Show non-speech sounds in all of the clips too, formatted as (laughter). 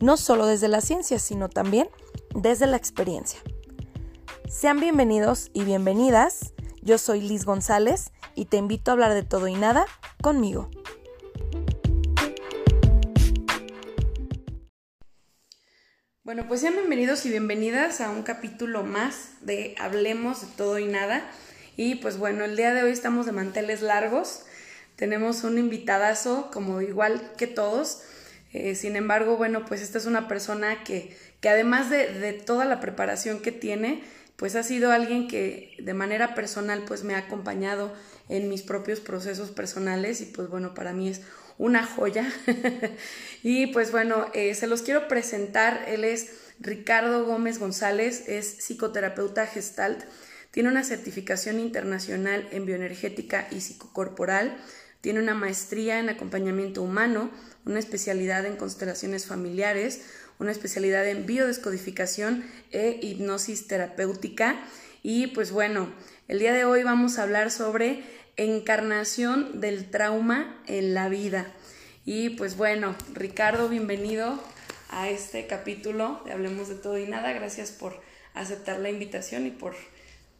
no solo desde la ciencia, sino también desde la experiencia. Sean bienvenidos y bienvenidas. Yo soy Liz González y te invito a hablar de todo y nada conmigo. Bueno, pues sean bienvenidos y bienvenidas a un capítulo más de Hablemos de todo y nada. Y pues bueno, el día de hoy estamos de manteles largos. Tenemos un invitadazo, como igual que todos. Eh, sin embargo, bueno, pues esta es una persona que, que además de, de, toda la preparación que tiene, pues ha sido alguien que de manera personal pues me ha acompañado en mis propios procesos personales y pues bueno, para mí es una joya. (laughs) y pues bueno, eh, se los quiero presentar. Él es Ricardo Gómez González, es psicoterapeuta gestalt, tiene una certificación internacional en bioenergética y psicocorporal, tiene una maestría en acompañamiento humano, una especialidad en constelaciones familiares, una especialidad en biodescodificación e hipnosis terapéutica. Y pues bueno, el día de hoy vamos a hablar sobre encarnación del trauma en la vida. Y pues bueno, Ricardo, bienvenido a este capítulo de Hablemos de todo y nada. Gracias por aceptar la invitación y por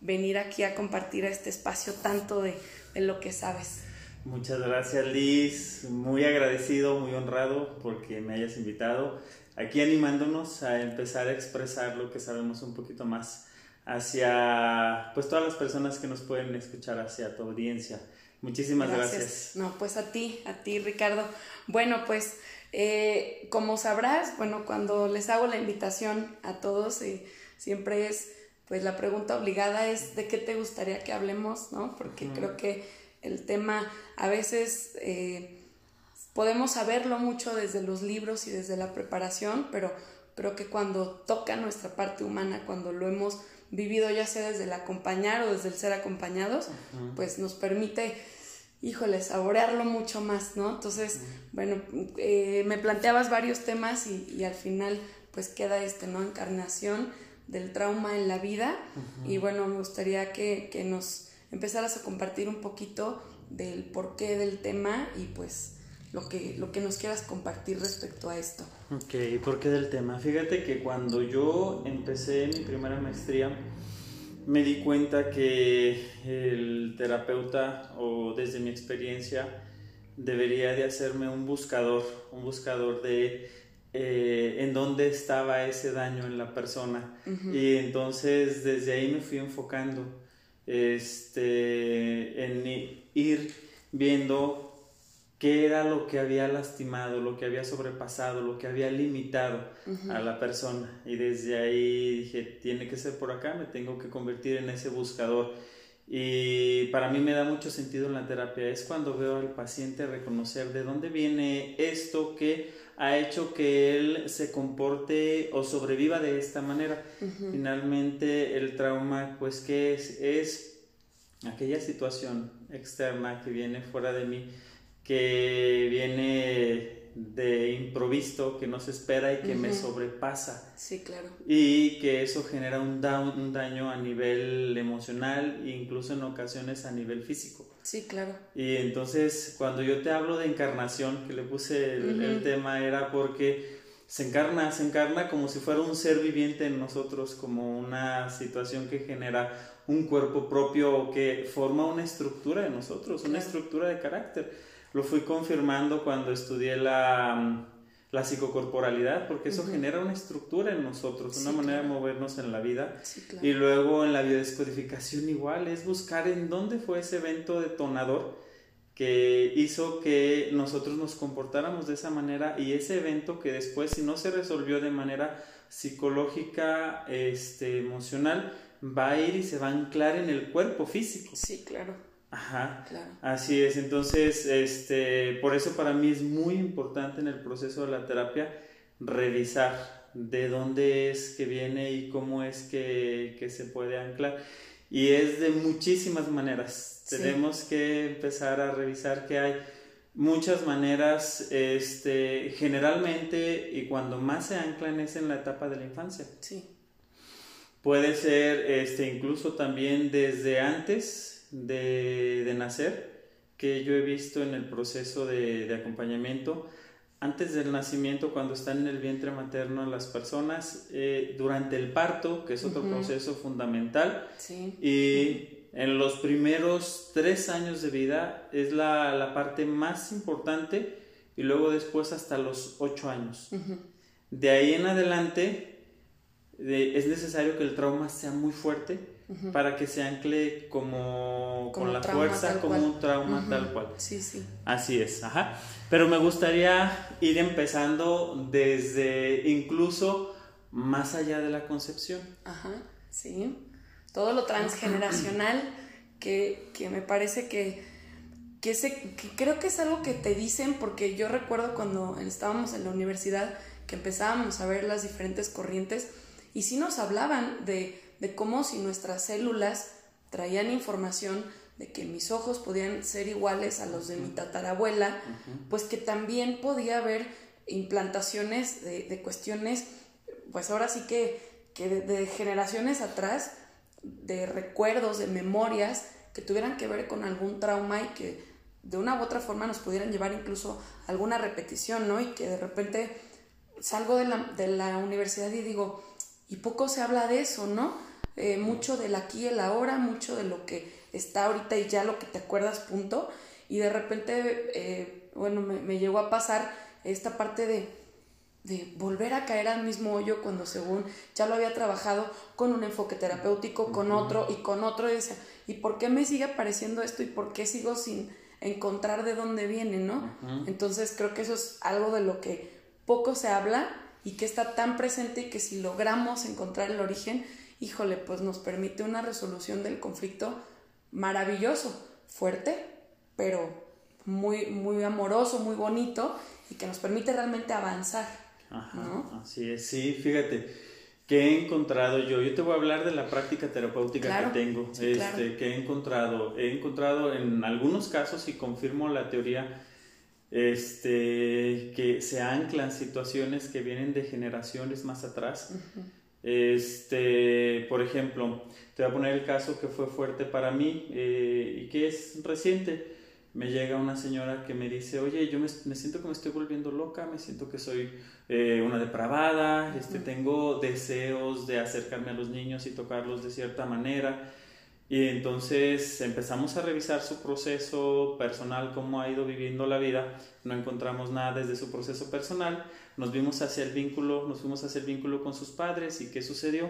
venir aquí a compartir este espacio tanto de, de lo que sabes. Muchas gracias Liz, muy agradecido, muy honrado porque me hayas invitado aquí animándonos a empezar a expresar lo que sabemos un poquito más hacia pues todas las personas que nos pueden escuchar, hacia tu audiencia. Muchísimas gracias. No, pues a ti, a ti Ricardo. Bueno, pues eh, como sabrás, bueno, cuando les hago la invitación a todos, eh, siempre es, pues la pregunta obligada es de qué te gustaría que hablemos, ¿no? Porque creo que el tema a veces eh, podemos saberlo mucho desde los libros y desde la preparación, pero creo que cuando toca nuestra parte humana, cuando lo hemos vivido ya sea desde el acompañar o desde el ser acompañados, pues nos permite, híjole, saborearlo mucho más, ¿no? Entonces, bueno, eh, me planteabas varios temas y, al final pues queda este, ¿no? Encarnación del trauma en la vida y bueno, me gustaría que, que nos empezaras a compartir un poquito del porqué del tema y pues lo que, lo que nos quieras compartir respecto a esto. Ok, ¿por qué del tema? Fíjate que cuando yo empecé mi primera maestría, me di cuenta que el terapeuta, o desde mi experiencia, debería de hacerme un buscador, un buscador de eh, en dónde estaba ese daño en la persona. Y entonces desde ahí me fui enfocando este, en ir viendo qué era lo que había lastimado, lo que había sobrepasado, lo que había limitado a la persona. Y desde ahí dije, tiene que ser por acá, me tengo que convertir en ese buscador. Y para mí me da mucho sentido en la terapia, es cuando veo al paciente reconocer de dónde viene esto que ha hecho que él se comporte o sobreviva de esta manera. Finalmente el trauma, pues, ¿qué es? Es aquella situación externa que viene fuera de mí que viene de improviso, que no se espera y que me sobrepasa. Sí, claro. Y que eso genera un, un daño a nivel emocional e incluso en ocasiones a nivel físico. Sí, claro. Y entonces cuando yo te hablo de encarnación, que le puse el, tema, era porque se encarna, se encarna como si fuera un ser viviente en nosotros, como una situación que genera un cuerpo propio que forma una estructura en nosotros, una estructura de carácter. Lo fui confirmando cuando estudié la, la psicocorporalidad, porque eso genera una estructura en nosotros, una manera de movernos en la vida. Y luego en la biodescodificación igual, es buscar en dónde fue ese evento detonador que hizo que nosotros nos comportáramos de esa manera y ese evento que después si no se resolvió de manera psicológica, este, emocional, va a ir y se va a anclar en el cuerpo físico. Sí, claro. Ajá, así es. Entonces, este, por eso para mí es muy importante en el proceso de la terapia revisar de dónde es que viene y cómo es que, que se puede anclar. Y es de muchísimas maneras. Tenemos que empezar a revisar que hay muchas maneras, este, generalmente, y cuando más se anclan es en la etapa de la infancia. Sí. Puede ser este, incluso también desde antes de, de nacer, que yo he visto en el proceso de, de acompañamiento, antes del nacimiento, cuando están en el vientre materno las personas, eh, durante el parto, que es otro proceso fundamental, Sí. y en los primeros tres años de vida es la, la parte más importante y luego después hasta los ocho años. De ahí en adelante de- es necesario que el trauma sea muy fuerte para que se ancle como, Como con la fuerza, como cual. un trauma tal cual. Sí, sí. Así es, ajá. Pero me gustaría ir empezando desde incluso más allá de la concepción. Ajá, sí. Todo lo transgeneracional (clears throat) que, que me parece que, que, que creo que es algo que te dicen porque yo recuerdo cuando estábamos en la universidad que empezábamos a ver las diferentes corrientes y sí nos hablaban de, de cómo si nuestras células traían información de que mis ojos podían ser iguales a los de mi tatarabuela, pues que también podía haber implantaciones de, de cuestiones, pues ahora sí que, que de, de generaciones atrás, de recuerdos, de memorias que tuvieran que ver con algún trauma y que de una u otra forma nos pudieran llevar incluso a alguna repetición, ¿no? Y que de repente salgo de la, de la universidad y digo, y poco se habla de eso, ¿no? Eh, mucho del aquí y el ahora, mucho de lo que está ahorita y ya lo que te acuerdas, punto. Y de repente, eh, bueno, me, me llegó a pasar esta parte de, de volver a caer al mismo hoyo cuando según ya lo había trabajado con un enfoque terapéutico, con otro y con otro, y decía, ¿y por qué me sigue apareciendo esto y por qué sigo sin encontrar de dónde viene, ¿no? Entonces creo que eso es algo de lo que poco se habla y que está tan presente y que si logramos encontrar el origen, híjole, pues nos permite una resolución del conflicto maravilloso, fuerte, pero muy, muy amoroso, muy bonito y que nos permite realmente avanzar. Ajá, ¿no? así es, sí, fíjate, que he encontrado yo, yo te voy a hablar de la práctica terapéutica Claro, que tengo, sí, este, claro. que he encontrado, he encontrado en algunos casos y confirmo la teoría, este, que se anclan situaciones que vienen de generaciones más atrás. Este, por ejemplo, te voy a poner el caso que fue fuerte para mí eh, y que es reciente. Me llega una señora que me dice, oye, yo me, me siento que me estoy volviendo loca, me siento que soy eh, una depravada, este, tengo deseos de acercarme a los niños y tocarlos de cierta manera. Y entonces empezamos a revisar su proceso personal, cómo ha ido viviendo la vida. No encontramos nada desde su proceso personal. Nos vimos hacia el vínculo, nos fuimos hacia el vínculo con sus padres. ¿Y qué sucedió?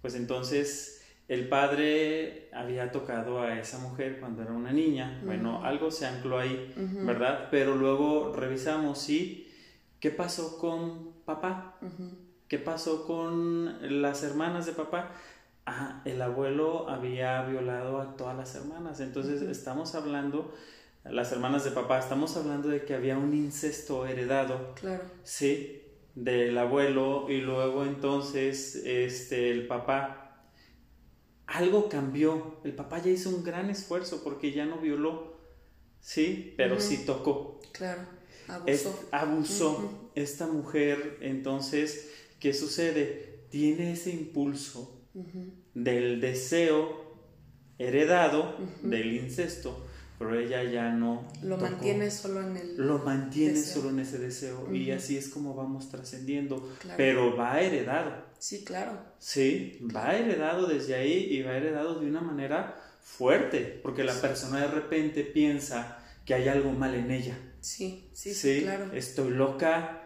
Pues entonces el padre había tocado a esa mujer cuando era una niña. Bueno, algo se ancló ahí, ¿verdad? Pero luego revisamos, ¿sí? ¿Qué pasó con papá? ¿Qué pasó con las hermanas de papá? Ah, el abuelo había violado a todas las hermanas. Entonces estamos hablando, las hermanas de papá, estamos hablando de que había un incesto heredado, Claro. sí, del abuelo y luego entonces este el papá algo cambió. El papá ya hizo un gran esfuerzo porque ya no violó, sí, pero sí tocó. Claro. Es- Abusó. abusó. Esta mujer, entonces, ¿qué sucede? Tiene ese impulso del deseo heredado del incesto, pero ella ya no Lo tocó. mantiene solo en el... lo mantiene deseo. solo en ese deseo y así es como vamos trascendiendo, Claro. pero va heredado. Sí, claro. Sí, va heredado desde ahí y va heredado de una manera fuerte, porque la persona de repente piensa que hay algo mal en ella. Sí, sí, sí, Sí, claro. estoy loca,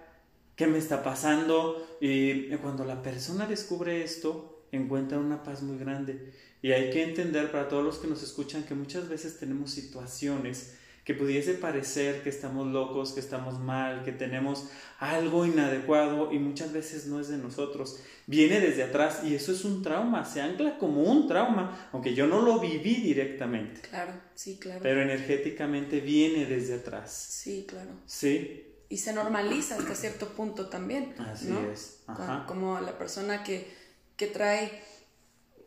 ¿qué me está pasando? Y cuando la persona descubre esto, encuentra una paz muy grande. Y hay que entender para todos los que nos escuchan que muchas veces tenemos situaciones que pudiese parecer que estamos locos, que estamos mal, que tenemos algo inadecuado y muchas veces no es de nosotros. Viene desde atrás y eso es un trauma, se ancla como un trauma, aunque yo no lo viví directamente, Claro, sí, claro. pero energéticamente viene desde atrás. Sí, claro. Sí, Y se normaliza hasta cierto punto también. Así es. Ajá. Como la persona que, que trae,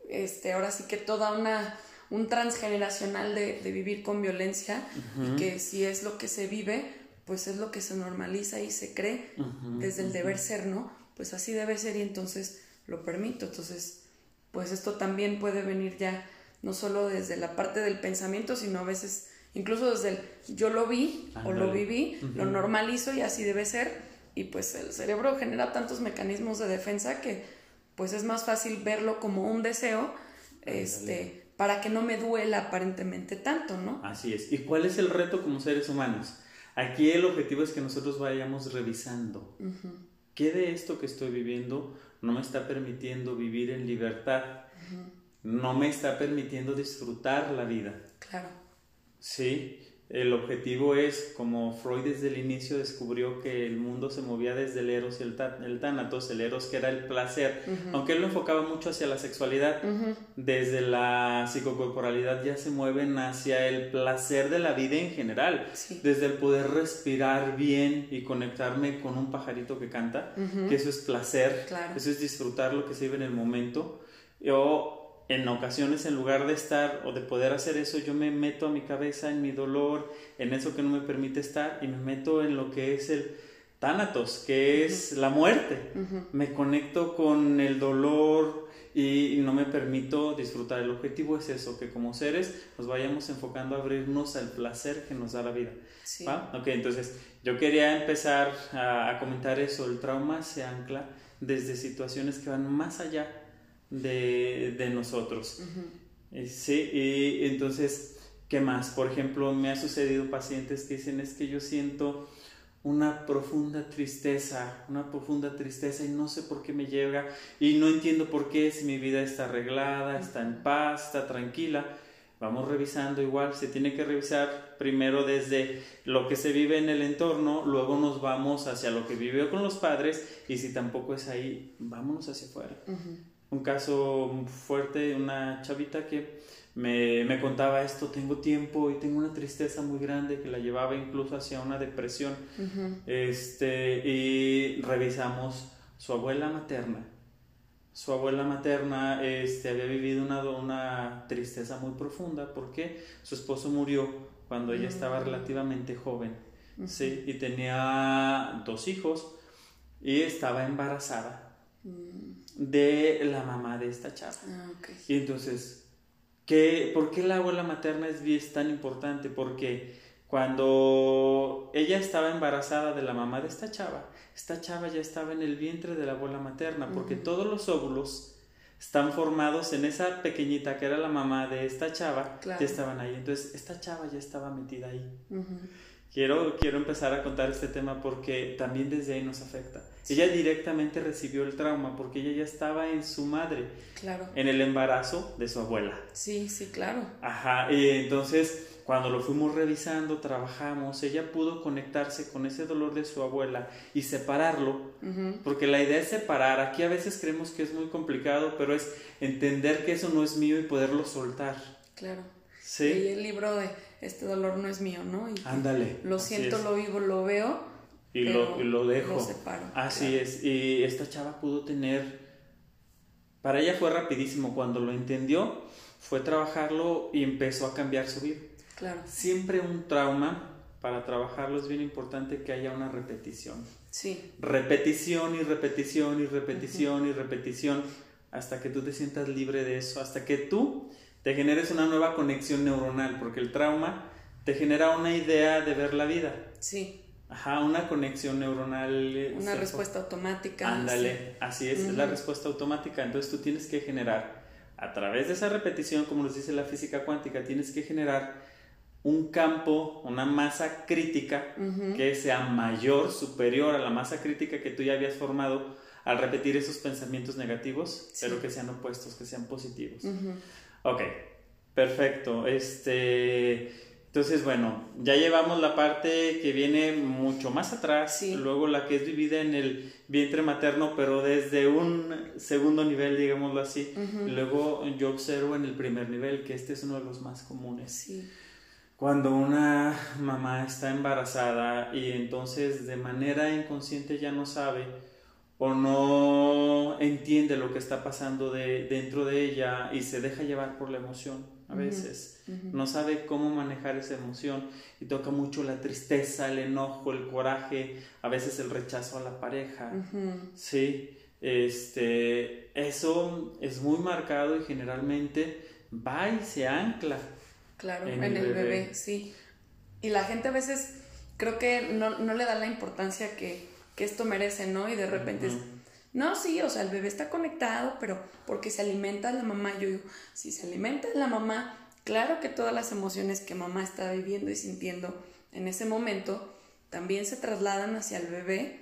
este, ahora sí que toda una un transgeneracional de, de vivir con violencia y que si es lo que se vive, pues es lo que se normaliza y se cree desde el deber ser, ¿no? Pues así debe ser y entonces lo permito. Entonces, pues esto también puede venir ya no solo desde la parte del pensamiento, sino a veces incluso desde el yo lo vi o lo viví, lo normalizo y así debe ser. Y pues el cerebro genera tantos mecanismos de defensa que pues es más fácil verlo como un deseo, este, para que no me duela aparentemente tanto, ¿no? Así es. ¿Y cuál es el reto como seres humanos? Aquí el objetivo es que nosotros vayamos revisando qué de esto que estoy viviendo no me está permitiendo vivir en libertad, no me está permitiendo disfrutar la vida. Claro. Sí, el objetivo es, como Freud desde el inicio descubrió que el mundo se movía desde el eros y el, el tánatos, el eros que era el placer, aunque él lo enfocaba mucho hacia la sexualidad, desde la psicocorporalidad ya se mueven hacia el placer de la vida en general, desde el poder respirar bien y conectarme con un pajarito que canta, que eso es placer, eso es disfrutar lo que se vive en el momento. Yo en ocasiones en lugar de estar o de poder hacer eso, yo me meto a mi cabeza en mi dolor, en eso que no me permite estar y me meto en lo que es el tánatos, que es la muerte. Me conecto con el dolor y no me permito disfrutar. El objetivo es eso, que como seres nos vayamos enfocando a abrirnos al placer que nos da la vida. Ok, entonces yo quería empezar a, a comentar eso. El trauma se ancla desde situaciones que van más allá de, de nosotros. Eh, sí, y entonces, ¿qué más? Por ejemplo, me ha sucedido pacientes que dicen es que yo siento una profunda tristeza, una profunda tristeza y no sé por qué me llega y no entiendo por qué si mi vida está arreglada, está en paz, está tranquila. Vamos revisando igual, se tiene que revisar primero desde lo que se vive en el entorno, luego nos vamos hacia lo que vivió con los padres y si tampoco es ahí, vámonos hacia afuera un caso fuerte, una chavita que me, me, contaba esto, tengo tiempo y tengo una tristeza muy grande que la llevaba incluso hacia una depresión. este, y revisamos su abuela materna. Su abuela materna este, había vivido una, una tristeza muy profunda porque su esposo murió cuando ella estaba mm. relativamente joven. ¿sí? Y tenía dos hijos y estaba embarazada. De la mamá de esta chava. Ah, y entonces, ¿qué, ¿por qué la abuela materna es, es tan importante? Porque cuando ella estaba embarazada de la mamá de esta chava, esta chava ya estaba en el vientre de la abuela materna, porque todos los óvulos están formados en esa pequeñita que era la mamá de esta chava, ya estaban ahí. Entonces, esta chava ya estaba metida ahí. Quiero, quiero empezar a contar este tema porque también desde ahí nos afecta. Ella directamente recibió el trauma porque ella ya estaba en su madre. Claro. En el embarazo de su abuela. Sí, sí, claro. Ajá, y entonces cuando lo fuimos revisando, trabajamos, ella pudo conectarse con ese dolor de su abuela y separarlo, porque la idea es separar. Aquí a veces creemos que es muy complicado, pero es entender que eso no es mío y poderlo soltar. Claro. Sí. Y el libro de Este dolor no es mío, ¿no? Ándale. Lo siento, lo vivo, lo veo y, lo, lo, dejo. Lo separo, Así es. Y esta chava pudo tener. Para ella fue rapidísimo. Cuando lo entendió, fue trabajarlo y empezó a cambiar su vida. Claro. Siempre un trauma, para trabajarlo es bien importante que haya una repetición. Sí. Repetición y repetición y repetición y repetición hasta que tú te sientas libre de eso, hasta que tú te generes una nueva conexión neuronal, porque el trauma te genera una idea de ver la vida. Sí. Ajá, una conexión neuronal. Eh, una respuesta automática. Ándale, así es, es la respuesta automática. Entonces tú tienes que generar, a través de esa repetición, como nos dice la física cuántica, tienes que generar un campo, una masa crítica que sea mayor, superior a la masa crítica que tú ya habías formado al repetir esos pensamientos negativos, pero que sean opuestos, que sean positivos. Ok, perfecto. Este entonces, bueno, ya llevamos la parte que viene mucho más atrás, luego la que es vivida en el vientre materno, pero desde un segundo nivel, digámoslo así. Luego yo observo en el primer nivel, que este es uno de los más comunes. Sí. cuando una mamá está embarazada y entonces de manera inconsciente ya no sabe o no entiende lo que está pasando de, dentro de ella y se deja llevar por la emoción a veces. No sabe cómo manejar esa emoción y toca mucho la tristeza, el enojo, el coraje, a veces el rechazo a la pareja. Sí, este, eso es muy marcado y generalmente va y se ancla Claro, en, el, bebé. sí. Y la gente a veces creo que no, no le da la importancia que, que, esto merece, ¿no? Y de repente es, no, sí, o sea, el bebé está conectado, pero porque se alimenta la mamá. Yo digo, si se alimenta la mamá, claro que todas las emociones que mamá está viviendo y sintiendo en ese momento también se trasladan hacia el bebé.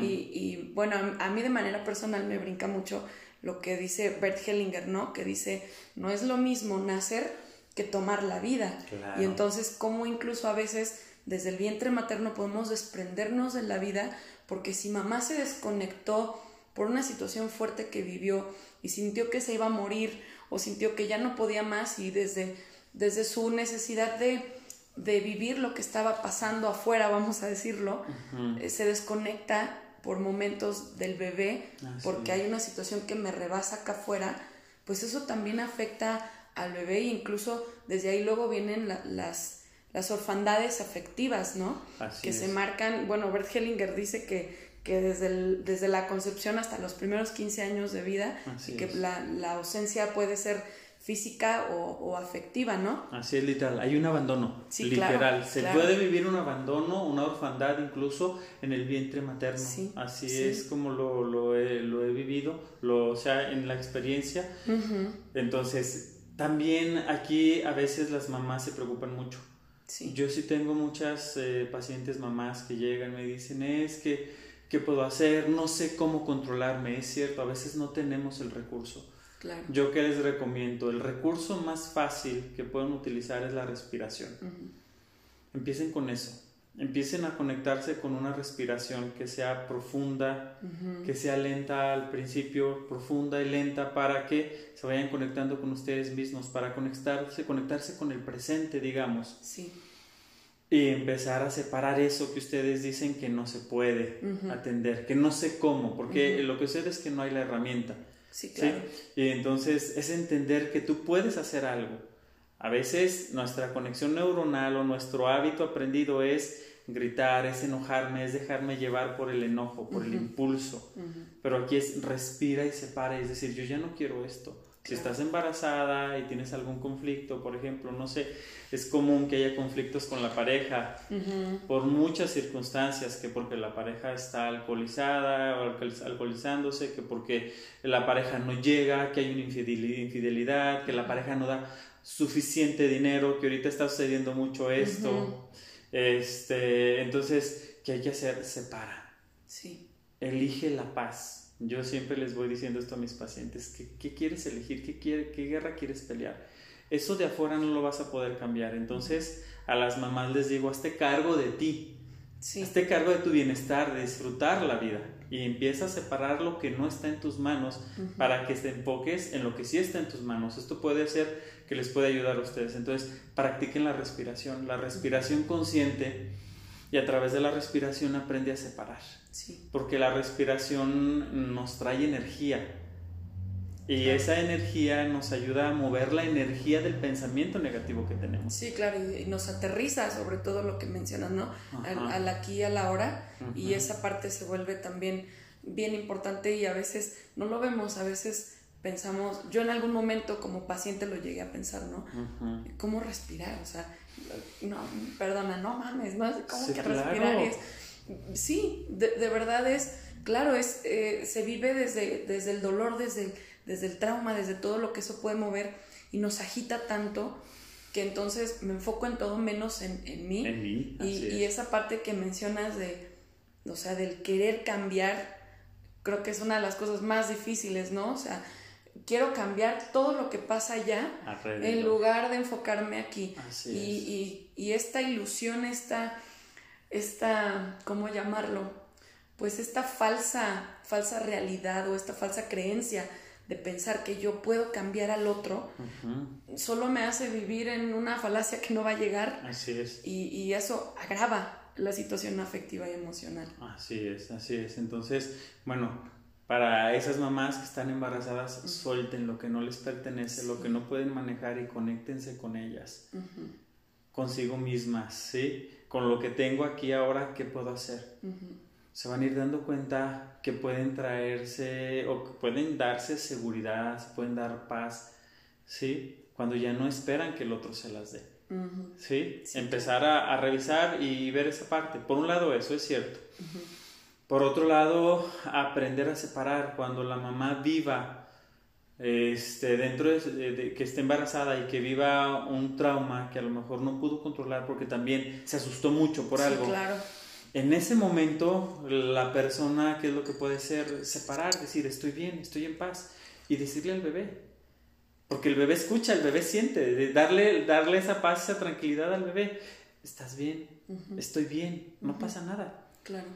y, y, bueno, a, a, mí de manera personal me brinca mucho lo que dice Bert Hellinger, ¿no? Que dice, no es lo mismo nacer que tomar la vida. Y entonces, como incluso a veces desde el vientre materno podemos desprendernos de la vida, porque si mamá se desconectó por una situación fuerte que vivió y sintió que se iba a morir o sintió que ya no podía más y desde, desde su necesidad de, de vivir lo que estaba pasando afuera, vamos a decirlo, eh, se desconecta por momentos del bebé porque hay una situación que me rebasa acá afuera, pues eso también afecta al bebé e incluso desde ahí luego vienen las, las orfandades afectivas, ¿no? que se marcan, bueno, Bert Hellinger dice que, que desde, desde la concepción hasta los primeros 15 años de vida, y que la, la, ausencia puede ser física o, afectiva, ¿no? Así es, literal. Hay un abandono. Sí, literal. Se puede vivir un abandono, una orfandad incluso en el vientre materno. Así es como lo, lo, he, lo he vivido, lo, o sea, en la experiencia. Entonces, también aquí a veces las mamás se preocupan mucho. Yo sí tengo muchas eh, pacientes mamás que llegan me dicen, es que, ¿qué puedo hacer? No sé cómo controlarme. Es cierto, a veces no tenemos el recurso. Claro. Yo qué les recomiendo, el recurso más fácil que pueden utilizar es la respiración. Empiecen con eso empiecen a conectarse con una respiración que sea profunda, que sea lenta al principio, profunda y lenta para que se vayan conectando con ustedes mismos, para conectarse, conectarse con el presente, digamos. Sí. Y empezar a separar eso que ustedes dicen que no se puede atender, que no sé cómo, porque lo que sucede es que no hay la herramienta. Sí, claro. Y entonces es entender que tú puedes hacer algo. A veces nuestra conexión neuronal o nuestro hábito aprendido es gritar, es enojarme, es dejarme llevar por el enojo, por el impulso. Pero aquí es respira y separa, es decir, yo ya no quiero esto. Si estás embarazada y tienes algún conflicto, por ejemplo, no sé, es común que haya conflictos con la pareja por muchas circunstancias, que porque la pareja está alcoholizada o alcoholizándose, que porque la pareja no llega, que hay una infidelidad, que la pareja no da suficiente dinero, que ahorita está sucediendo mucho esto. Este, entonces, ¿qué hay que hacer? Separa. Sí. Elige la paz. Yo siempre les voy diciendo esto a mis pacientes. ¿Qué, qué quieres elegir? ¿Qué, quiere, ¿Qué guerra quieres pelear? Eso de afuera no lo vas a poder cambiar. Entonces, a las mamás les digo, hazte cargo de ti. Sí. Hazte cargo de tu bienestar, de disfrutar la vida. Y empieza a separar lo que no está en tus manos para que te enfoques en lo que sí está en tus manos. Esto puede ser que les puede ayudar a ustedes. Entonces, practiquen la respiración, la respiración consciente y a través de la respiración aprende a separar. Sí. Porque la respiración nos trae energía. Y esa energía nos ayuda a mover la energía del pensamiento negativo que tenemos. Sí, claro, y nos aterriza sobre todo lo que mencionas, ¿no? Al, aquí y a la hora. Y esa parte se vuelve también bien importante y a veces no lo vemos, a veces pensamos, yo en algún momento como paciente lo llegué a pensar, ¿no? ¿Cómo respirar? O sea, no, perdona, no mames, ¿no? ¿Cómo que respirar es? Sí, de, verdad es, claro, es, eh, se vive desde, desde el dolor, desde, desde el trauma, desde todo lo que eso puede mover y nos agita tanto que entonces me enfoco en todo menos en, en mí. En mí y, y, esa parte que mencionas de, o sea, del querer cambiar, creo que es una de las cosas más difíciles, ¿no? O sea, quiero cambiar todo lo que pasa allá en lugar de enfocarme aquí. y, y, esta ilusión, esta, esta, ¿cómo llamarlo? Pues esta falsa, falsa realidad o esta falsa creencia de pensar que yo puedo cambiar al otro, solo me hace vivir en una falacia que no va a llegar. Así es. Y, y eso agrava la situación afectiva y emocional. Así es, así es. Entonces, bueno, para esas mamás que están embarazadas, suelten lo que no les pertenece, lo que no pueden manejar y conéctense con ellas, consigo mismas, ¿sí? Con lo que tengo aquí ahora, ¿qué puedo hacer? Se van a ir dando cuenta que pueden traerse o que pueden darse seguridad, se pueden dar paz, ¿sí? Cuando ya no esperan que el otro se las dé. ¿Sí? Empezar a, revisar y ver esa parte. Por un lado, eso es cierto. Por otro lado, aprender a separar cuando la mamá viva este, dentro de, que esté embarazada y que viva un trauma que a lo mejor no pudo controlar porque también se asustó mucho por algo. Claro. En ese momento, la persona, ¿qué es lo que puede ser? Separar, decir, estoy bien, estoy en paz y decirle al bebé, porque el bebé escucha, el bebé siente, darle, darle esa paz, esa tranquilidad al bebé. Estás bien, estoy bien, no pasa nada. Claro.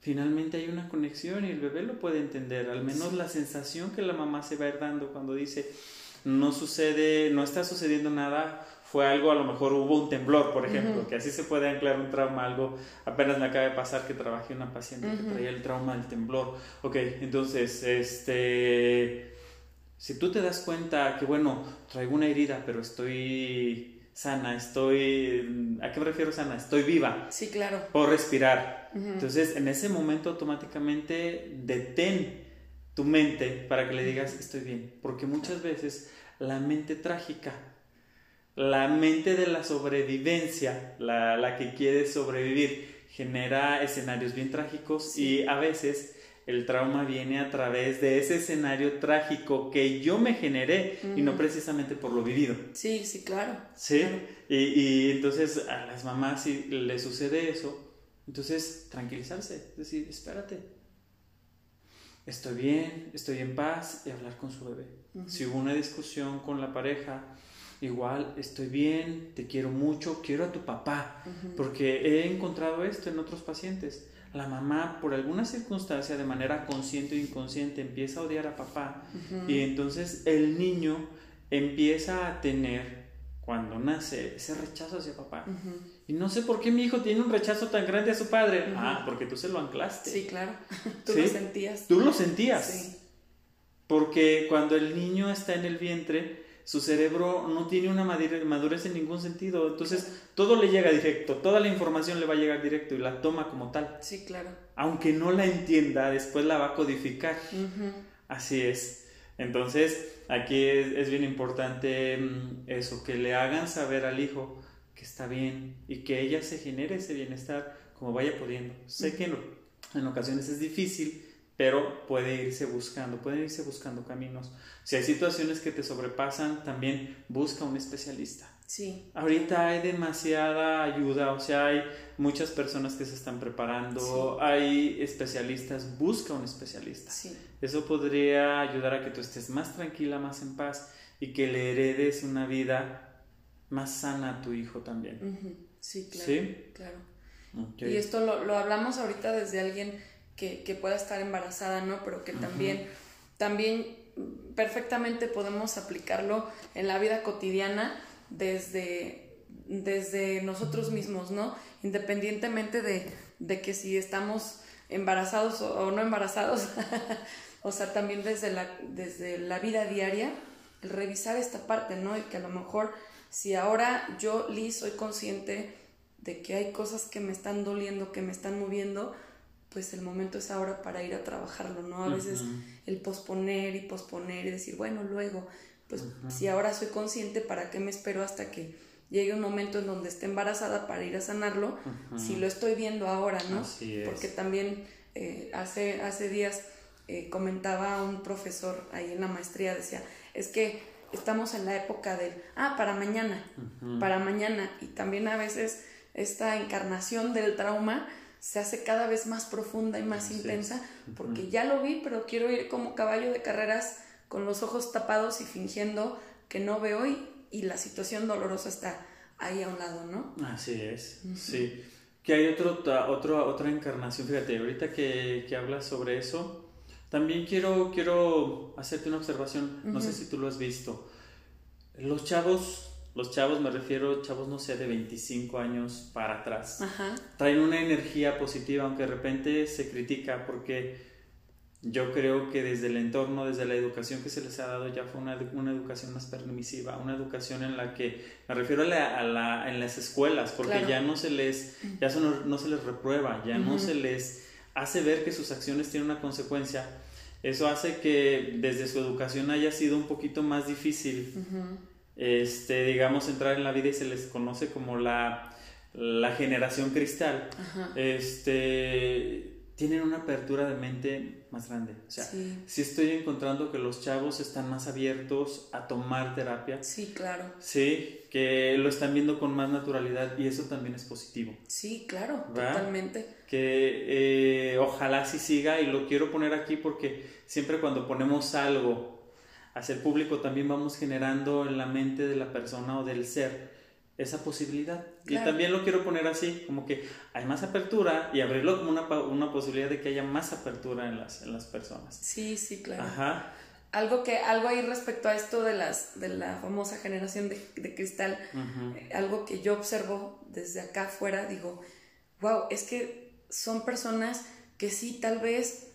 Finalmente hay una conexión y el bebé lo puede entender, al menos la sensación que la mamá se va a ir dando cuando dice, no sucede, no está sucediendo nada, fue algo, a lo mejor hubo un temblor, por ejemplo, que así se puede anclar un trauma, algo, apenas me acaba de pasar que trabajé una paciente que traía el trauma del temblor. Ok, entonces, este si tú te das cuenta que, bueno, traigo una herida, pero estoy sana, estoy... ¿A qué me refiero sana? Estoy viva. Sí, claro. Puedo respirar. Entonces, en ese momento automáticamente detén tu mente para que le digas, estoy bien. Porque muchas veces la mente trágica, la mente de la sobrevivencia, la, la que quiere sobrevivir, genera escenarios bien trágicos y a veces el trauma viene a través de ese escenario trágico que yo me generé y no precisamente por lo vivido. Sí, sí, claro. Sí, Y, y, entonces a las mamás si le sucede eso, entonces tranquilizarse, es decir, espérate, estoy bien, estoy en paz y hablar con su bebé. Si hubo una discusión con la pareja, igual estoy bien, te quiero mucho, quiero a tu papá, porque he encontrado esto en otros pacientes la mamá por alguna circunstancia de manera consciente o inconsciente empieza a odiar a papá y entonces el niño empieza a tener cuando nace ese rechazo hacia papá. Y no sé por qué mi hijo tiene un rechazo tan grande a su padre. Ah, porque tú se lo anclaste. Sí, claro. (laughs) Tú lo sentías. Tú lo sentías. Sí. Porque cuando el niño está en el vientre, su cerebro no tiene una madurez en ningún sentido. Entonces, todo le llega directo, toda la información le va a llegar directo y la toma como tal. Sí, claro. Aunque no la entienda, después la va a codificar. Así es. Entonces, aquí es, bien importante mm, eso, que le hagan saber al hijo que está bien y que ella se genere ese bienestar como vaya pudiendo. Sé que en ocasiones es difícil, pero puede irse buscando, pueden irse buscando caminos. Si hay situaciones que te sobrepasan, también busca un especialista. Sí. Ahorita hay demasiada ayuda, o sea, hay muchas personas que se están preparando, hay especialistas, busca un especialista. Sí. Eso podría ayudar a que tú estés más tranquila, más en paz y que le heredes una vida más sana a tu hijo también. Sí, claro. ¿Sí? Claro. Y esto lo, lo hablamos ahorita desde alguien que, pueda estar embarazada, ¿no? Pero que también, también perfectamente podemos aplicarlo en la vida cotidiana desde, desde nosotros mismos, ¿no? Independientemente de, que si estamos embarazados o, no embarazados, (laughs) o sea, también desde la, desde la vida diaria, el revisar esta parte, ¿no? Y que a lo mejor si ahora yo, Liz, soy consciente de que hay cosas que me están doliendo, que me están moviendo, pues el momento es ahora para ir a trabajarlo, ¿no? A veces el posponer y posponer y decir, bueno, luego, pues si ahora soy consciente, ¿para qué me espero hasta que llegue un momento en donde esté embarazada para ir a sanarlo? Si lo estoy viendo ahora, ¿no? Porque también eh, hace, hace días eh, comentaba un profesor ahí en la maestría, decía, es que estamos en la época del, ah, para mañana, para mañana, y también a veces esta encarnación del trauma, se hace cada vez más profunda y más intensa porque ya lo vi, pero quiero ir como caballo de carreras con los ojos tapados y fingiendo que no veo y, y la situación dolorosa está ahí a un lado, ¿no? Así es, sí. Que hay otro, otro, otra encarnación, fíjate, ahorita que, que hablas sobre eso, También quiero, quiero hacerte una observación, no sé si tú lo has visto. Los chavos, los chavos me refiero, chavos no sé, de 25 años para atrás, traen una energía positiva, aunque de repente se critica porque yo creo que desde el entorno, desde la educación que se les ha dado, ya fue una, una educación más permisiva, una educación en la que, me refiero a la, en las escuelas, porque ya no se les, ya no, se les reprueba, ya no se les hace ver que sus acciones tienen una consecuencia. Eso hace que desde su educación haya sido un poquito más difícil, este, digamos, entrar en la vida y se les conoce como la, la generación cristal. Este tienen una apertura de mente más grande. O sea, sí. estoy encontrando que los chavos están más abiertos a tomar terapia. Sí, claro. Sí, que lo están viendo con más naturalidad y eso también es positivo. Sí, claro, totalmente. Que eh, ojalá sí siga y lo quiero poner aquí porque siempre cuando ponemos algo hacia el público también vamos generando en la mente de la persona o del ser esa posibilidad. Y también lo quiero poner así, como que hay más apertura y abrirlo como una, una posibilidad de que haya más apertura en las, en las personas. Sí, sí, claro. Ajá. Algo, que, algo ahí respecto a esto de, las, de la famosa generación de, de cristal, eh, algo que yo observo desde acá afuera, digo, wow, es que son personas que sí, tal vez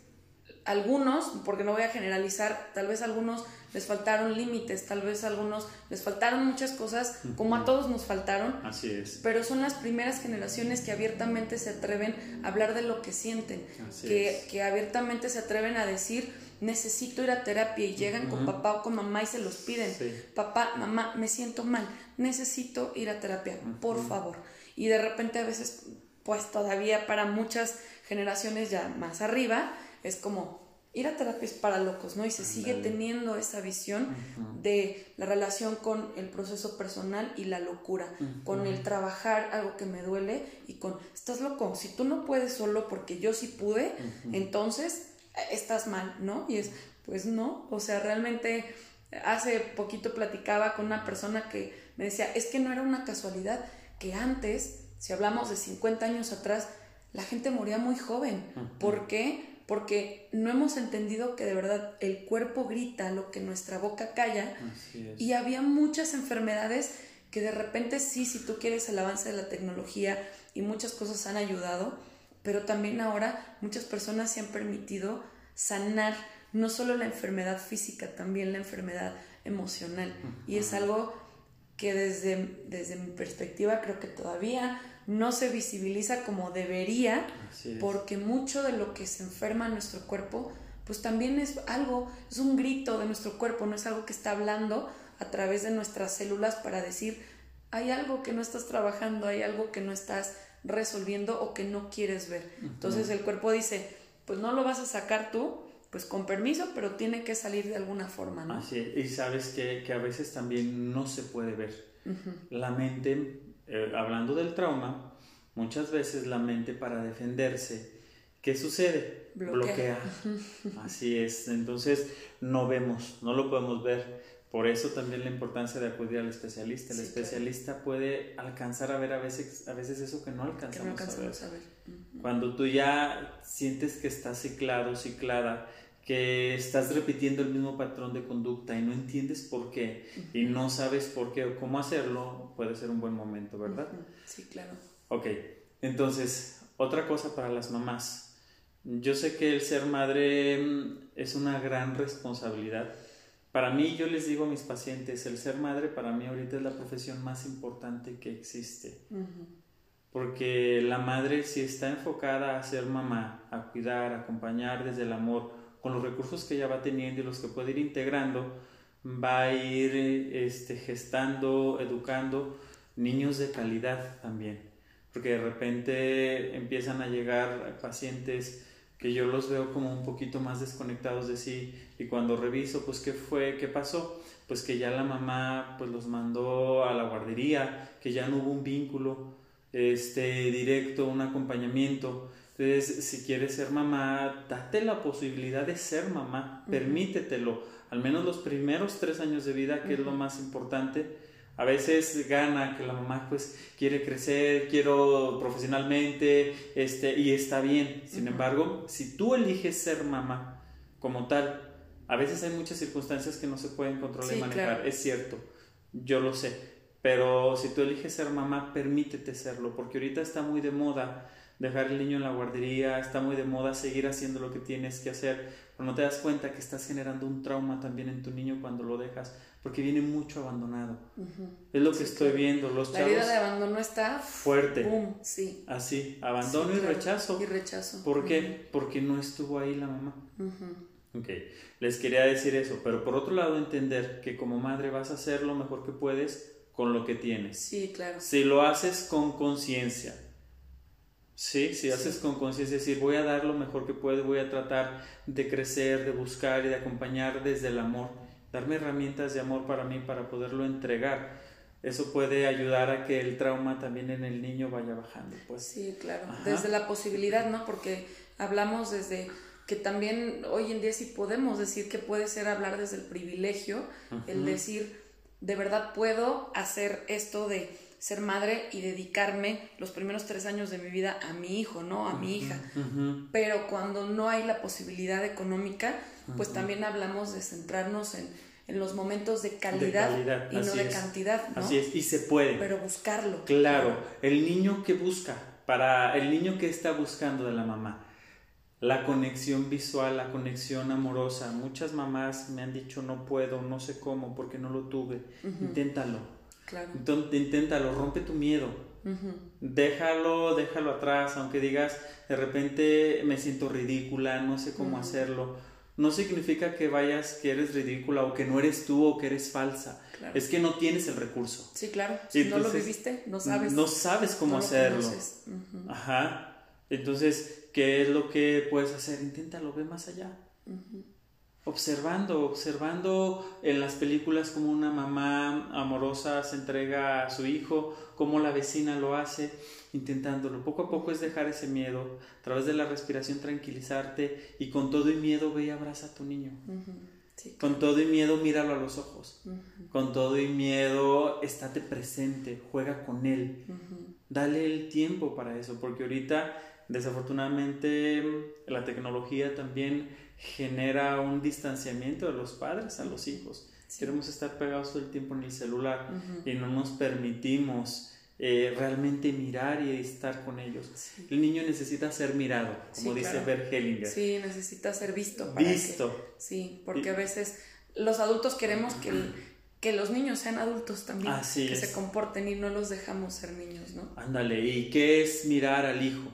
algunos, porque no voy a generalizar, tal vez algunos les faltaron límites, tal vez a algunos les faltaron muchas cosas, como a todos nos faltaron. Así es. Pero son las primeras generaciones que abiertamente se atreven a hablar de lo que sienten, que, que, abiertamente se atreven a decir, necesito ir a terapia y llegan con papá o con mamá y se los piden. Papá, mamá, me siento mal, necesito ir a terapia, por favor. Y de repente a veces, pues todavía para muchas generaciones ya más arriba, es como, ir a terapia es para locos, ¿no? Y se sigue teniendo esa visión de la relación con el proceso personal y la locura, con el trabajar algo que me duele y con, estás loco, si tú no puedes solo porque yo sí pude, entonces eh, estás mal, ¿no? Y es, pues no, o sea, realmente hace poquito platicaba con una persona que me decía, es que no era una casualidad que antes, si hablamos de 50 años atrás, la gente moría muy joven. ¿Por qué? Porque no hemos entendido que de verdad el cuerpo grita lo que nuestra boca calla. Y había muchas enfermedades que de repente sí, si tú quieres el avance de la tecnología y muchas cosas han ayudado, pero también ahora muchas personas se han permitido sanar no solo la enfermedad física, también la enfermedad emocional. Y es algo que desde, desde mi perspectiva creo que todavía no se visibiliza como debería, porque mucho de lo que se enferma en nuestro cuerpo, pues también es algo, es un grito de nuestro cuerpo, no es algo que está hablando a través de nuestras células para decir, hay algo que no estás trabajando, hay algo que no estás resolviendo o que no quieres ver. Entonces el cuerpo dice, pues no lo vas a sacar tú, pues con permiso, pero tiene que salir de alguna forma, ¿no? Así y sabes que, a veces también no se puede ver. La mente eh, hablando del trauma, muchas veces la mente para defenderse, ¿qué sucede? Bloquea. (laughs) Así es. Entonces no vemos, no lo podemos ver. Por eso también la importancia de acudir al especialista. El especialista puede alcanzar a ver a veces, a veces eso que no alcanzamos, a ver. Cuando tú ya sientes que estás ciclado, ciclada, que estás repitiendo el mismo patrón de conducta y no entiendes por qué y no sabes por qué o cómo hacerlo, puede ser un buen momento, ¿verdad? Sí, claro. Ok, entonces, otra cosa para las mamás. Yo sé que el ser madre mm, es una gran responsabilidad. Para mí, yo les digo a mis pacientes, el ser madre para mí ahorita es la profesión más importante que existe. Porque la madre si está enfocada a ser mamá, a cuidar, a acompañar desde el amor, con los recursos que ya va teniendo y los que puede ir integrando, va a ir este, gestando, educando niños de calidad también. Porque de repente empiezan a llegar pacientes que yo los veo como un poquito más desconectados de sí y cuando reviso pues qué fue, qué pasó, pues que ya la mamá pues los mandó a la guardería, que ya no hubo un vínculo este directo, un acompañamiento entonces, si quieres ser mamá, date la posibilidad de ser mamá, permítetelo, al menos los primeros tres años de vida, que es lo más importante. A veces gana que la mamá pues quiere crecer, quiero profesionalmente, este, y está bien. Sin embargo, si tú eliges ser mamá, como tal. A veces hay muchas circunstancias que no se pueden controlar y manejar, es cierto, yo lo sé, pero si tú eliges ser mamá, permítete serlo, porque ahorita está muy de moda dejar el niño en la guardería, está muy de moda seguir haciendo lo que tienes que hacer, pero no te das cuenta que estás generando un trauma también en tu niño cuando lo dejas, porque viene mucho abandonado. Es lo que estoy viendo, los La vida de abandono está fuerte. Boom, sí. Así, abandono y rechazo. Y rechazo. ¿Por qué? Porque no estuvo ahí la mamá. Ok, les quería decir eso, pero por otro lado entender que como madre vas a hacer lo mejor que puedes con lo que tienes. Sí, claro. Si lo haces con conciencia, Sí, si haces con conciencia, decir, voy a dar lo mejor que puedo, voy a tratar de crecer, de buscar y de acompañar desde el amor, darme herramientas de amor para mí para poderlo entregar. Eso puede ayudar a que el trauma también en el niño vaya bajando. Pues. Sí, claro. Desde la posibilidad, ¿no? Porque hablamos desde que también hoy en día sí podemos decir que puede ser hablar desde el privilegio, el decir, de verdad puedo hacer esto de ser madre y dedicarme los primeros tres años de mi vida a mi hijo, ¿no? A mi hija. Pero cuando no hay la posibilidad económica, pues también hablamos de centrarnos en, los momentos de calidad, y no de cantidad, ¿no? Así es, y se puede. Pero buscarlo. Claro, el niño que busca, para el niño que está buscando de la mamá, la conexión visual, la conexión amorosa. Muchas mamás me han dicho no puedo, no sé cómo, porque no lo tuve. Inténtalo entonces, inténtalo, rompe tu miedo. Déjalo, déjalo atrás, aunque digas, de repente me siento ridícula, no sé cómo hacerlo. No significa que vayas, que eres ridícula o que no eres tú o que eres falsa. Es que no tienes el recurso. Sí, claro. Si no lo viviste, no sabes. No sabes cómo hacerlo. Ajá. Entonces, ¿qué es lo que puedes hacer? Inténtalo, ve más allá observando, observando en las películas como una mamá amorosa se entrega a su hijo, cómo la vecina lo hace, intentándolo. Poco a poco es dejar ese miedo, a través de la respiración tranquilizarte y con todo y miedo ve y abraza a tu niño. Con todo y miedo míralo a los ojos. Con todo y miedo estate presente, juega con él. Dale el tiempo para eso, porque ahorita desafortunadamente la tecnología también genera un distanciamiento de los padres a los hijos. Queremos estar pegados todo el tiempo en el celular y no nos permitimos eh, realmente mirar y estar con ellos. El niño necesita ser mirado, como dice Bert Hellinger. Sí, necesita ser visto. visto. sí, porque a veces los adultos queremos que, que los niños sean adultos también, que se comporten y no los dejamos ser niños, ¿no? Ándale, ¿y qué es mirar al hijo?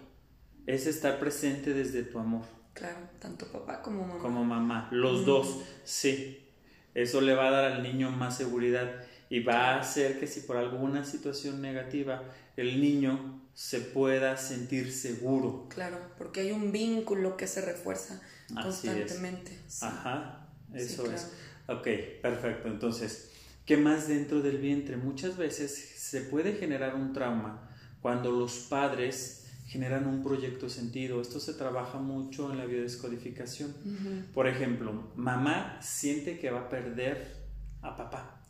Es estar presente desde tu amor Claro, tanto papá como mamá. Como mamá, los dos, sí. Eso le va a dar al niño más seguridad y va a hacer que si por alguna situación negativa el niño se pueda sentir seguro. Claro, porque hay un vínculo que se refuerza constantemente. Ajá, eso es. Ok, perfecto. Entonces, ¿qué más dentro del vientre? Muchas veces se puede generar un trauma cuando los padres generan un proyecto sentido. Esto se trabaja mucho en la biodescodificación. Por ejemplo, mamá siente que va a perder a papá.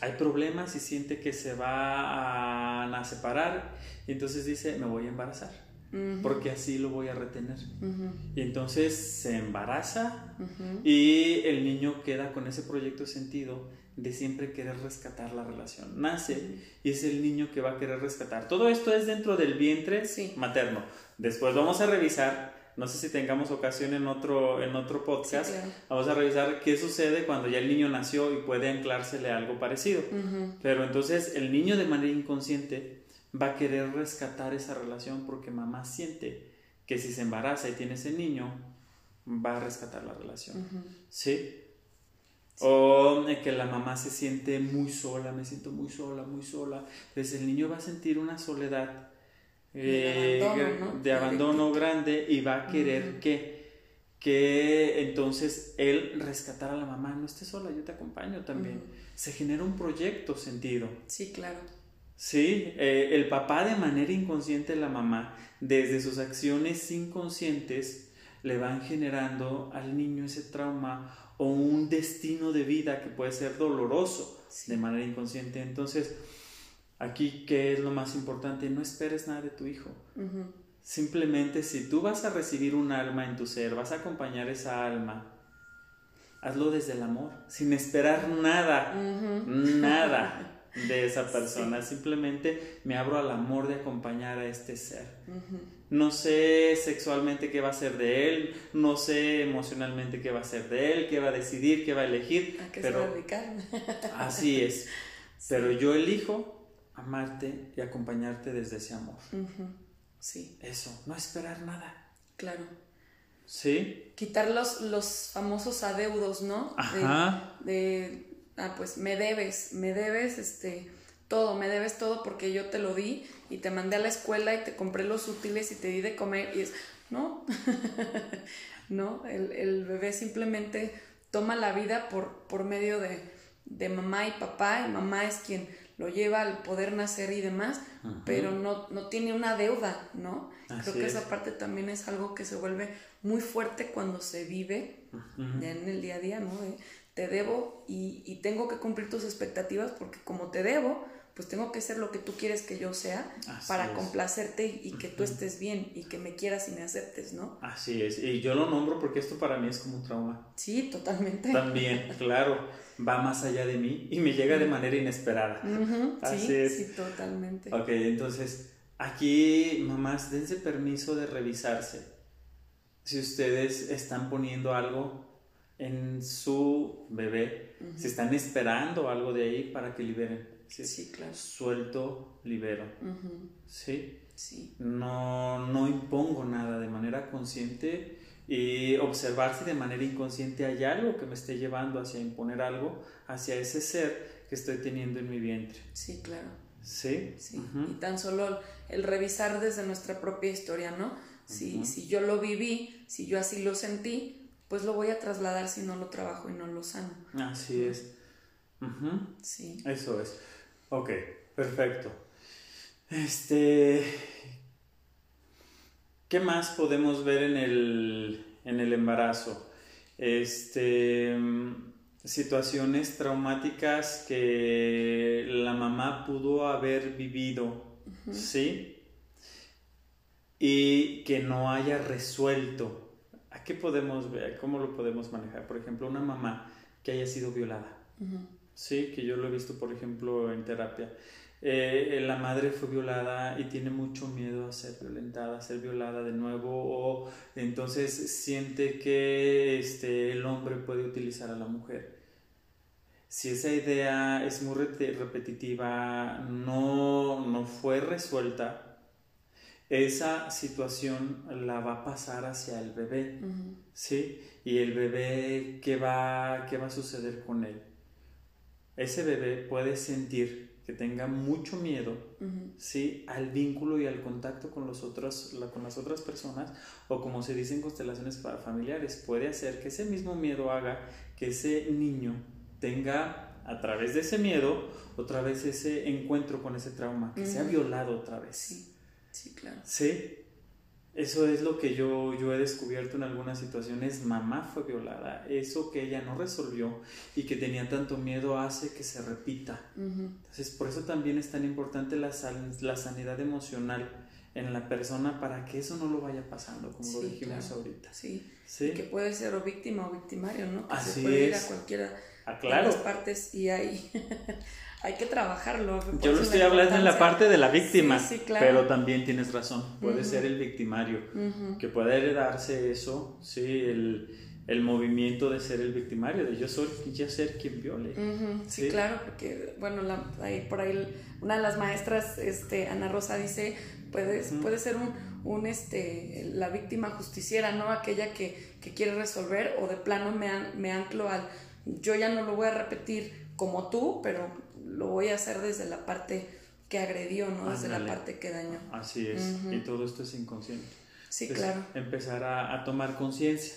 Hay problemas y siente que se va a, separar y entonces dice, me voy a embarazar. Porque así lo voy a retener. Y entonces se embaraza y el niño queda con ese proyecto sentido de siempre querer rescatar la relación. Nace y es el niño que va a querer rescatar. Todo esto es dentro del vientre materno. Después vamos a revisar, no sé si tengamos ocasión en otro, en otro podcast, vamos a revisar qué sucede cuando ya el niño nació y puede anclársele algo parecido. Pero entonces el niño de manera inconsciente va a querer rescatar esa relación porque mamá siente que si se embaraza y tiene ese niño, va a rescatar la relación. ¿Sí? O que la mamá se siente muy sola, me siento muy sola, muy sola. Entonces el niño va a sentir una soledad de eh, abandono, grande y va a querer que, que entonces él rescatar a la mamá, no estés sola, yo te acompaño también. Se genera un proyecto sentido. Sí, claro. Sí, eh, el papá de manera inconsciente, la mamá, desde sus acciones inconscientes, le van generando al niño ese trauma o un destino de vida que puede ser doloroso de manera inconsciente. Entonces, aquí, ¿qué es lo más importante? No esperes nada de tu hijo. Simplemente si tú vas a recibir un alma en tu ser, vas a acompañar esa alma, hazlo desde el amor, sin esperar nada, nada (laughs) de esa persona. Simplemente me abro al amor de acompañar a este ser. No sé sexualmente qué va a ser de él, no sé emocionalmente qué va a ser de él, qué va a decidir, qué va a elegir. ¿A qué pero se va a dedicar? (laughs) así es. Pero yo elijo amarte y acompañarte desde ese amor. Sí, Eso, no esperar nada. claro. ¿Sí? Quitar los, los famosos adeudos, ¿no? De- Ajá. De, ah, pues me debes, me debes, este, todo, me debes todo porque yo te lo di y te mandé a la escuela y te compré los útiles y te di de comer y es, no, (laughs) no, el, el bebé simplemente toma la vida por, por medio de, de mamá y papá y mamá es quien lo lleva al poder nacer y demás, pero no, no tiene una deuda, ¿no? Así Creo que es. esa parte también es algo que se vuelve muy fuerte cuando se vive ya en el día a día, ¿no? Te debo y, y tengo que cumplir tus expectativas porque como te debo, pues tengo que ser lo que tú quieres que yo sea Así para es. complacerte y, que tú estés bien y que me quieras y me aceptes, ¿no? Así es. Y yo lo nombro porque esto para mí es como un trauma. Sí, totalmente. También, (laughs) claro, va más allá de mí y me llega de manera inesperada. Ujú, (laughs) Así sí, es. sí, totalmente. Ok, entonces, aquí, mamás, dense permiso de revisarse. Si ustedes están poniendo algo en su bebé, si están esperando algo de ahí para que liberen. ¿Sí? Sí, claro. Suelto, libero. ¿Sí? Sí, No, no impongo nada de manera consciente y observar si de manera inconsciente hay algo que me esté llevando hacia imponer algo hacia ese ser que estoy teniendo en mi vientre. sí, claro. ¿Sí? Sí, y tan solo el, revisar desde nuestra propia historia, ¿no? Si, si yo lo viví, si yo así lo sentí, pues lo voy a trasladar si no lo trabajo y no lo sano. Así es. Ujú. Sí. Eso es. Ok, perfecto. Este. ¿Qué más podemos ver en el, en el embarazo? Este. Situaciones traumáticas que la mamá pudo haber vivido, ¿sí? Y que no haya resuelto. ¿A qué podemos ver? ¿Cómo lo podemos manejar? Por ejemplo, una mamá que haya sido violada. Sí, que yo lo he visto, por ejemplo, en terapia. Eh, la madre fue violada y tiene mucho miedo a ser violentada, a ser violada de nuevo, o entonces siente que este, el hombre puede utilizar a la mujer. Si esa idea es muy repetitiva, no, no fue resuelta, esa situación la va a pasar hacia el bebé. ¿sí? Y el bebé, ¿qué va, qué va a suceder con él? Ese bebé puede sentir que tenga mucho miedo, ujú. ¿sí? Al vínculo y al contacto con, los otros, la- con las otras personas, o como se dice en constelaciones fa- familiares, puede hacer que ese mismo miedo haga que ese niño tenga, a través de ese miedo, otra vez ese encuentro con ese trauma, que sea Ujú. violado otra vez. Sí, sí, claro. Sí, eso es lo que yo, yo he descubierto en algunas situaciones. Mamá fue violada. Eso que ella no resolvió y que tenía tanto miedo hace que se repita. Entonces, por eso también es tan importante la, la sanidad emocional en la persona para que eso no lo vaya pasando, como lo dijimos claro. ahorita. Sí. Sí, que puede ser o víctima o victimario, ¿no? Que Así se puede ir a es. cualquiera ah, claro. las partes y hay, (laughs) hay que trabajarlo. Yo lo estoy la hablando en la parte de la víctima, Sí, sí, claro. pero también tienes razón, puede ser el victimario. Que pueda heredarse eso, sí, el, el movimiento de ser el victimario, de yo soy yo ser quien viole. sí, Sí. claro, porque, bueno, la- ahí, por ahí una de las maestras, este, Ana Rosa, dice, puede, puede ser un, un, este, la víctima justiciera, ¿no? Aquella que, que quiere resolver o de plano me, an- me anclo al, yo ya no lo voy a repetir como tú, pero lo voy a hacer desde la parte que agredió, ¿no? Desde la parte que dañó. Así es, y todo esto es inconsciente. Sí, Entonces, claro. Empezar a, a tomar conciencia.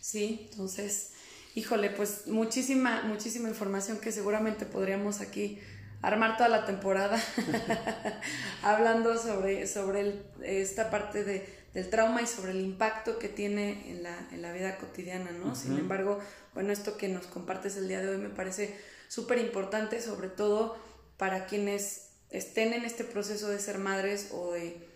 Sí, entonces, híjole, pues muchísima, muchísima información que seguramente podríamos aquí armar toda la temporada (laughs) (laughs) hablando sobre, sobre el- esta parte de, del trauma y sobre el impacto que tiene en la, en la vida cotidiana, ¿no? Sin embargo, bueno, esto que nos compartes el día de hoy me parece súper importante, sobre todo para quienes estén en este proceso de ser madres o de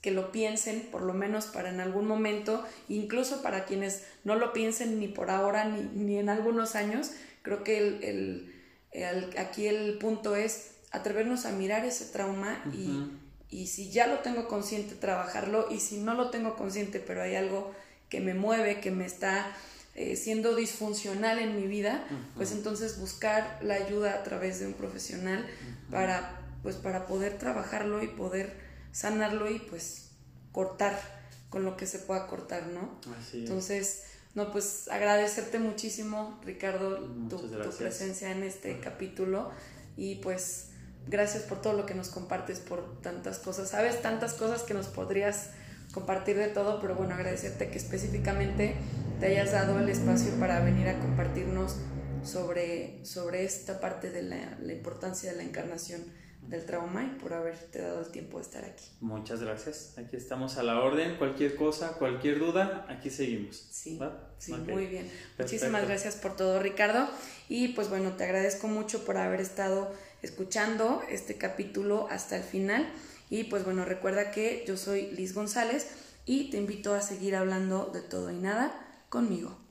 que lo piensen, por lo menos para en algún momento, incluso para quienes no lo piensen ni por ahora ni, ni en algunos años, creo que el, el, aquí el punto es atrevernos a mirar ese trauma y, y, si ya lo tengo consciente, trabajarlo y si no lo tengo consciente, pero hay algo que me mueve, que me está eh, siendo disfuncional en mi vida, pues entonces buscar la ayuda a través de un profesional para, pues, para poder trabajarlo y poder sanarlo y pues cortar con lo que se pueda cortar, ¿no? Así Entonces, no, pues agradecerte muchísimo, Ricardo, tu, presencia en este capítulo y pues gracias por todo lo que nos compartes, por tantas cosas. Sabes tantas cosas que nos podrías compartir de todo, pero bueno, agradecerte que específicamente te hayas dado el espacio para venir a compartirnos sobre, sobre esta parte de la, la importancia de la encarnación del trauma y por haberte dado el tiempo de estar aquí. Muchas gracias. Aquí estamos a la orden. Cualquier cosa, cualquier duda, aquí seguimos. Sí, sí muy bien. Muchísimas gracias por todo, Ricardo. Y pues bueno, te agradezco mucho por haber estado escuchando este capítulo hasta el final. Y pues bueno, recuerda que yo soy Liz González y te invito a seguir hablando de todo y nada conmigo.